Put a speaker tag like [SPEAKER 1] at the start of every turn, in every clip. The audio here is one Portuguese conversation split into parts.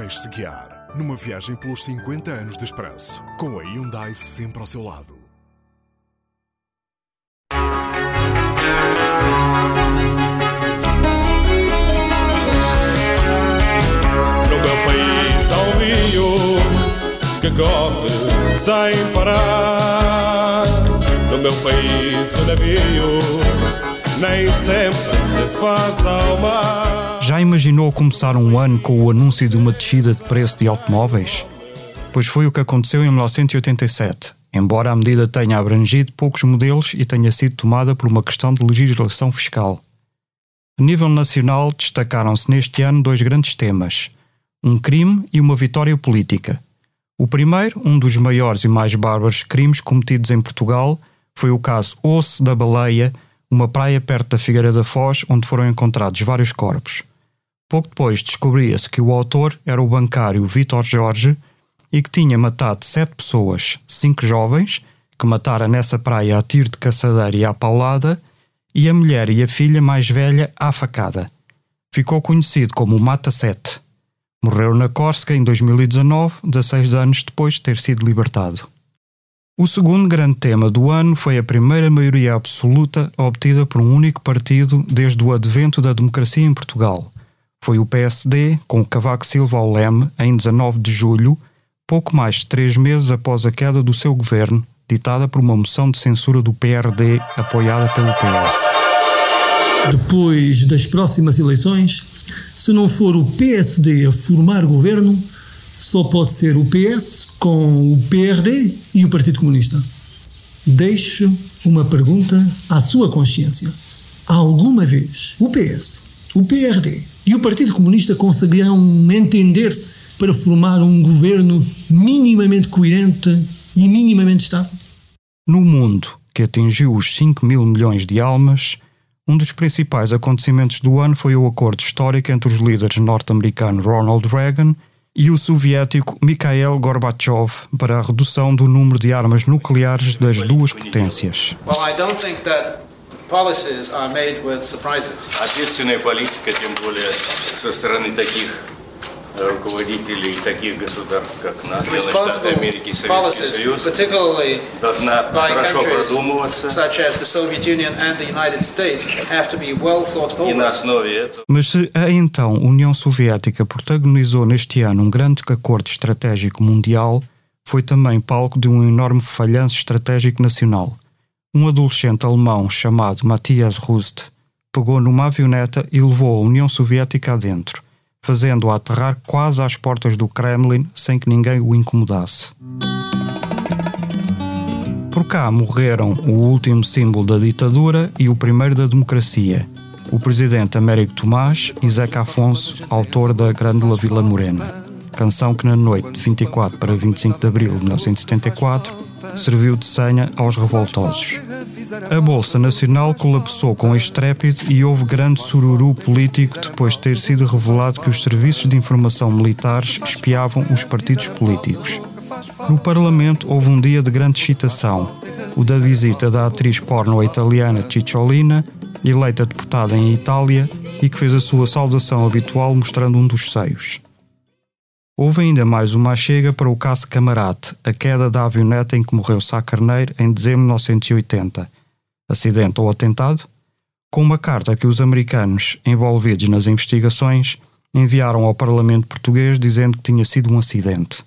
[SPEAKER 1] Deixe-se guiar numa viagem pelos 50 anos de expresso, com a Hyundai sempre ao seu lado.
[SPEAKER 2] No meu país há um rio que corre sem parar. No meu país o navio nem sempre se faz ao mar.
[SPEAKER 3] Já imaginou começar um ano com o anúncio de uma descida de preço de automóveis? Pois foi o que aconteceu em 1987, embora a medida tenha abrangido poucos modelos e tenha sido tomada por uma questão de legislação fiscal. A nível nacional, destacaram-se neste ano dois grandes temas: um crime e uma vitória política. O primeiro, um dos maiores e mais bárbaros crimes cometidos em Portugal, foi o caso Osso da Baleia, uma praia perto da Figueira da Foz, onde foram encontrados vários corpos. Pouco depois descobria-se que o autor era o bancário Vítor Jorge e que tinha matado sete pessoas, cinco jovens, que matara nessa praia a tiro de caçadeira e à paulada, e a mulher e a filha mais velha à facada. Ficou conhecido como o Mata Sete. Morreu na Córsega em 2019, 16 anos depois de ter sido libertado. O segundo grande tema do ano foi a primeira maioria absoluta obtida por um único partido desde o advento da democracia em Portugal. Foi o PSD, com Cavaco Silva ao leme, em 19 de julho, pouco mais de três meses após a queda do seu governo, ditada por uma moção de censura do PRD apoiada pelo PS.
[SPEAKER 4] Depois das próximas eleições, se não for o PSD a formar governo, só pode ser o PS com o PRD e o Partido Comunista. Deixo uma pergunta à sua consciência. Alguma vez o PS, o PRD e o Partido Comunista conseguirão entender-se para formar um governo minimamente coerente e minimamente estável?
[SPEAKER 3] No mundo, que atingiu os 5 mil milhões de almas, um dos principais acontecimentos do ano foi o acordo histórico entre os líderes norte-americano Ronald Reagan e o soviético Mikhail Gorbachev para a redução do número de armas nucleares das duas potências.
[SPEAKER 5] Well, I don't think that policies are made with surprises.
[SPEAKER 6] Ответственная политика, тем более со стороны таких руководителей таких государств, как НАТО, Штаты
[SPEAKER 5] Responsible
[SPEAKER 6] Америки и Советский
[SPEAKER 5] policies,
[SPEAKER 6] Союз,
[SPEAKER 5] particularly
[SPEAKER 6] должна
[SPEAKER 5] by
[SPEAKER 6] хорошо
[SPEAKER 5] countries
[SPEAKER 6] продумываться.
[SPEAKER 5] such as the Soviet Union and the United States, have to be well thought
[SPEAKER 6] И на
[SPEAKER 5] over.
[SPEAKER 6] основе этого
[SPEAKER 3] Mas se a então União Soviética protagonizou neste ano um grande acordo estratégico mundial, foi também palco de um enorme falhanço estratégico nacional. um adolescente alemão chamado Matthias Rust pegou numa avioneta e levou a União Soviética adentro, fazendo-a aterrar quase às portas do Kremlin sem que ninguém o incomodasse. Por cá morreram o último símbolo da ditadura e o primeiro da democracia, o presidente Américo Tomás e Zeca Afonso, autor da Grândola Vila Morena, canção que na noite de 24 para 25 de abril de 1974 serviu de senha aos revoltosos. A Bolsa Nacional colapsou com estrépito e houve grande sururu político depois de ter sido revelado que os serviços de informação militares espiavam os partidos políticos. No Parlamento houve um dia de grande excitação, o da visita da atriz porno italiana Cicciolina, eleita deputada em Itália e que fez a sua saudação habitual mostrando um dos seios. Houve ainda mais uma chega para o caso Camarate, a queda da avioneta em que morreu Sá Carneiro em dezembro de 1980. Acidente ou atentado? Com uma carta que os americanos, envolvidos nas investigações, enviaram ao Parlamento português dizendo que tinha sido um acidente.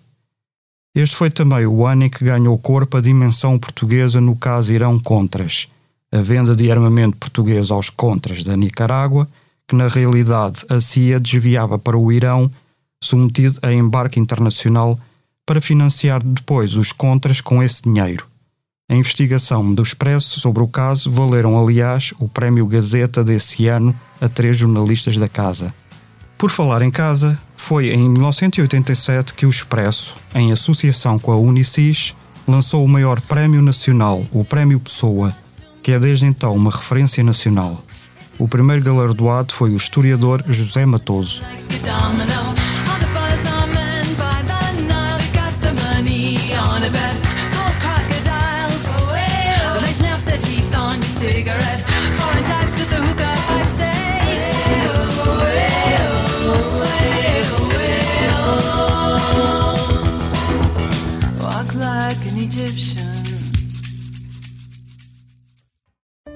[SPEAKER 3] Este foi também o ano em que ganhou corpo a dimensão portuguesa no caso Irão-Contras, a venda de armamento português aos Contras da Nicarágua, que na realidade a CIA desviava para o Irão, submetido a embarque internacional para financiar depois os Contras com esse dinheiro. A investigação do Expresso sobre o caso valeram, aliás, o Prémio Gazeta desse ano a três jornalistas da casa. Por falar em casa, foi em 1987 que o Expresso, em associação com a Unicis, lançou o maior prémio nacional, o Prémio Pessoa, que é desde então uma referência nacional. O primeiro galardoado foi o historiador José Matoso.